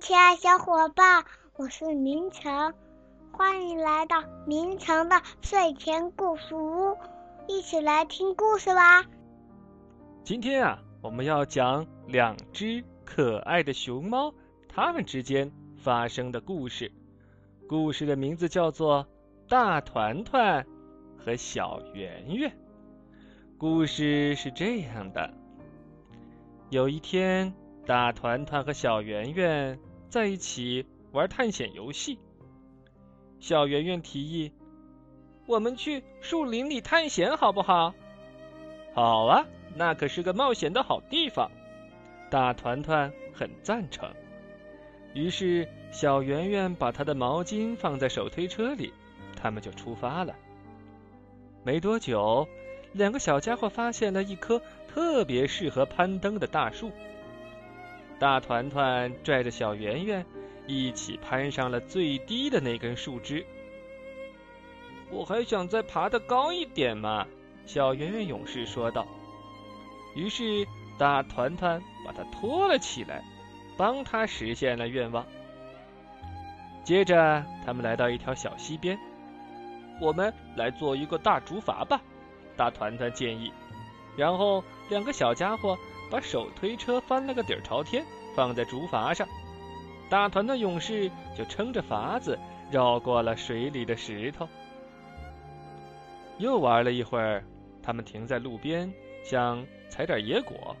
亲爱小伙伴，我是明成，欢迎来到明成的睡前故事屋，一起来听故事吧。今天啊，我们要讲两只可爱的熊猫，它们之间发生的故事。故事的名字叫做《大团团和小圆圆》。故事是这样的：有一天。大团团和小圆圆在一起玩探险游戏。小圆圆提议：“我们去树林里探险好不好？”“好啊，那可是个冒险的好地方。”大团团很赞成。于是，小圆圆把她的毛巾放在手推车里，他们就出发了。没多久，两个小家伙发现了一棵特别适合攀登的大树。大团团拽着小圆圆，一起攀上了最低的那根树枝。我还想再爬得高一点嘛，小圆圆勇士说道。于是大团团把它拖了起来，帮他实现了愿望。接着，他们来到一条小溪边，我们来做一个大竹筏吧，大团团建议。然后，两个小家伙。把手推车翻了个底儿朝天，放在竹筏上，大团团勇士就撑着筏子绕过了水里的石头。又玩了一会儿，他们停在路边，想采点野果。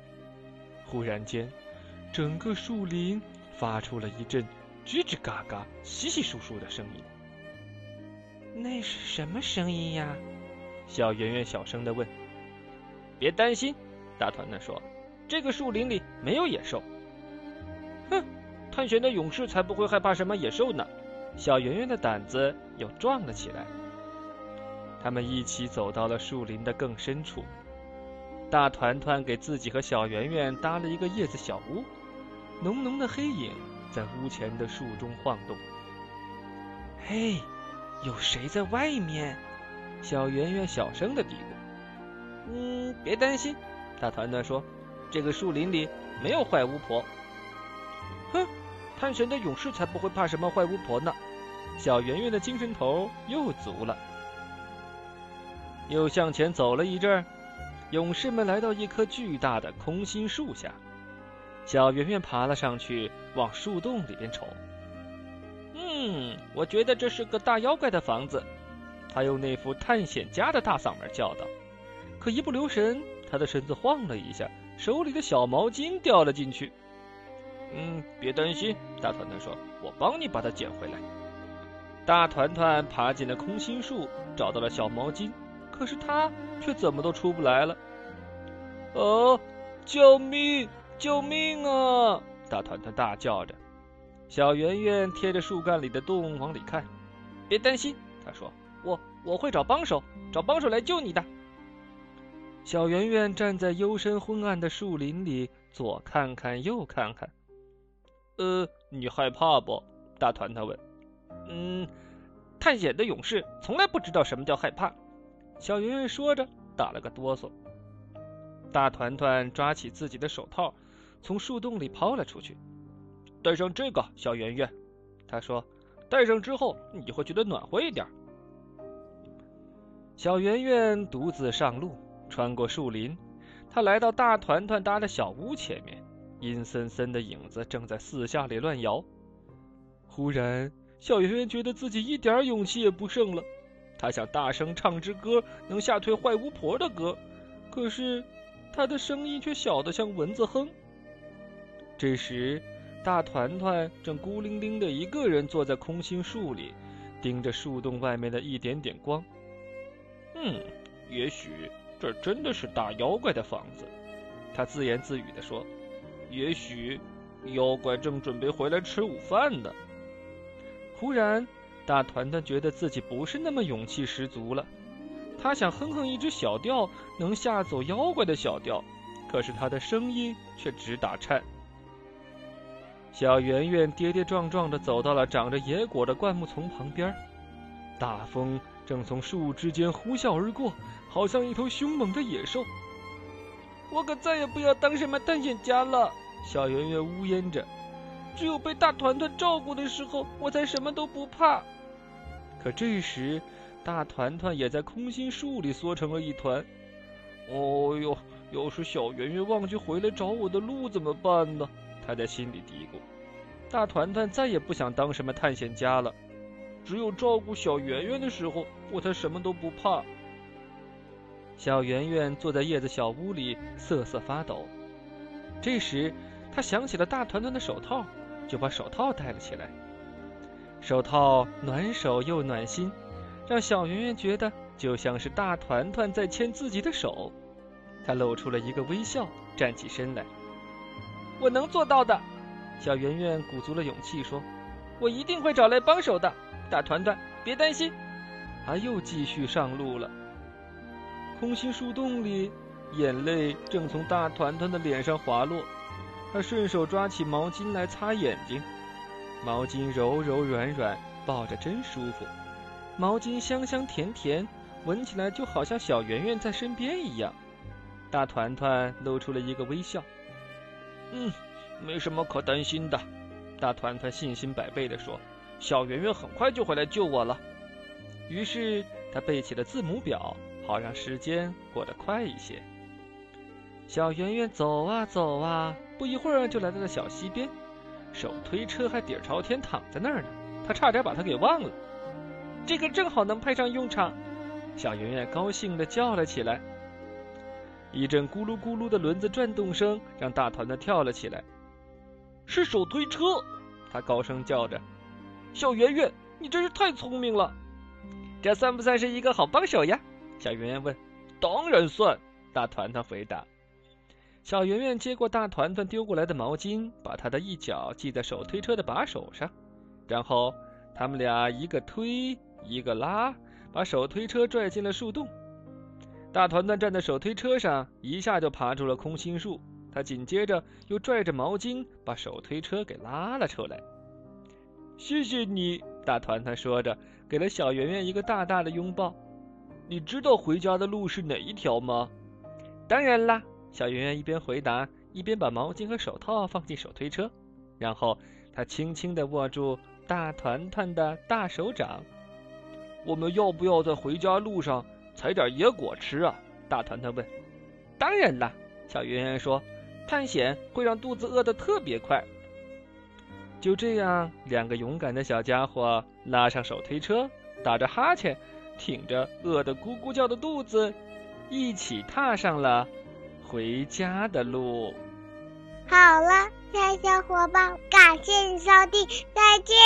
忽然间，整个树林发出了一阵吱吱嘎嘎、稀稀疏疏的声音。那是什么声音呀？小圆圆小声的问。别担心，大团团说。这个树林里没有野兽。哼，探险的勇士才不会害怕什么野兽呢。小圆圆的胆子又壮了起来。他们一起走到了树林的更深处。大团团给自己和小圆圆搭了一个叶子小屋，浓浓的黑影在屋前的树中晃动。嘿，有谁在外面？小圆圆小声的嘀咕。嗯，别担心，大团团说。这个树林里没有坏巫婆。哼，探险的勇士才不会怕什么坏巫婆呢。小圆圆的精神头又足了。又向前走了一阵，勇士们来到一棵巨大的空心树下。小圆圆爬了上去，往树洞里边瞅。嗯，我觉得这是个大妖怪的房子。他用那副探险家的大嗓门叫道。可一不留神，他的身子晃了一下。手里的小毛巾掉了进去。嗯，别担心，大团团说：“我帮你把它捡回来。”大团团爬进了空心树，找到了小毛巾，可是他却怎么都出不来了。哦，救命！救命啊！大团团大叫着。小圆圆贴着树干里的洞往里看。别担心，他说：“我我会找帮手，找帮手来救你的。”小圆圆站在幽深昏暗的树林里，左看看，右看看。呃，你害怕不？大团团问。嗯，探险的勇士从来不知道什么叫害怕。小圆圆说着，打了个哆嗦。大团团抓起自己的手套，从树洞里抛了出去。戴上这个，小圆圆，他说。戴上之后，你就会觉得暖和一点。小圆圆独自上路。穿过树林，他来到大团团搭的小屋前面，阴森森的影子正在四下里乱摇。忽然，小圆圆觉得自己一点勇气也不剩了，他想大声唱支歌，能吓退坏巫婆的歌，可是他的声音却小得像蚊子哼。这时，大团团正孤零零的一个人坐在空心树里，盯着树洞外面的一点点光。嗯，也许。这真的是大妖怪的房子，他自言自语地说：“也许妖怪正准备回来吃午饭呢。”忽然，大团团觉得自己不是那么勇气十足了。他想哼哼一支小调，能吓走妖怪的小调，可是他的声音却直打颤。小圆圆跌跌撞撞地走到了长着野果的灌木丛旁边，大风。正从树枝间呼啸而过，好像一头凶猛的野兽。我可再也不要当什么探险家了，小圆圆呜咽着。只有被大团团照顾的时候，我才什么都不怕。可这时，大团团也在空心树里缩成了一团。哦呦，要是小圆圆忘记回来找我的路怎么办呢？他在心里嘀咕。大团团再也不想当什么探险家了，只有照顾小圆圆的时候，我才什么都不怕。小圆圆坐在叶子小屋里瑟瑟发抖。这时，他想起了大团团的手套，就把手套戴了起来。手套暖手又暖心，让小圆圆觉得就像是大团团在牵自己的手。他露出了一个微笑，站起身来：“我能做到的。”小圆圆鼓足了勇气说：“我一定会找来帮手的，大团团，别担心。”他又继续上路了。空心树洞里，眼泪正从大团团的脸上滑落。他顺手抓起毛巾来擦眼睛，毛巾柔柔软软，抱着真舒服。毛巾香香甜甜，闻起来就好像小圆圆在身边一样。大团团露出了一个微笑：“嗯。”没什么可担心的，大团团信心百倍地说：“小圆圆很快就会来救我了。”于是他背起了字母表，好让时间过得快一些。小圆圆走啊走啊，不一会儿就来到了小溪边，手推车还底儿朝天躺在那儿呢。他差点把它给忘了，这个正好能派上用场。小圆圆高兴地叫了起来。一阵咕噜咕噜的轮子转动声让大团团跳了起来。是手推车，他高声叫着：“小圆圆，你真是太聪明了！这算不算是一个好帮手呀？”小圆圆问。“当然算。”大团团回答。小圆圆接过大团团丢过来的毛巾，把他的一脚系在手推车的把手上，然后他们俩一个推一个拉，把手推车拽进了树洞。大团团站在手推车上，一下就爬出了空心树。他紧接着又拽着毛巾把手推车给拉了出来。谢谢你，大团团说着，给了小圆圆一个大大的拥抱。你知道回家的路是哪一条吗？当然啦，小圆圆一边回答，一边把毛巾和手套放进手推车，然后他轻轻地握住大团团的大手掌。我们要不要在回家路上采点野果吃啊？大团团问。当然啦，小圆圆说。探险会让肚子饿得特别快。就这样，两个勇敢的小家伙拉上手推车，打着哈欠，挺着饿得咕咕叫的肚子，一起踏上了回家的路。好了，亲爱小伙伴，感谢你收听，再见。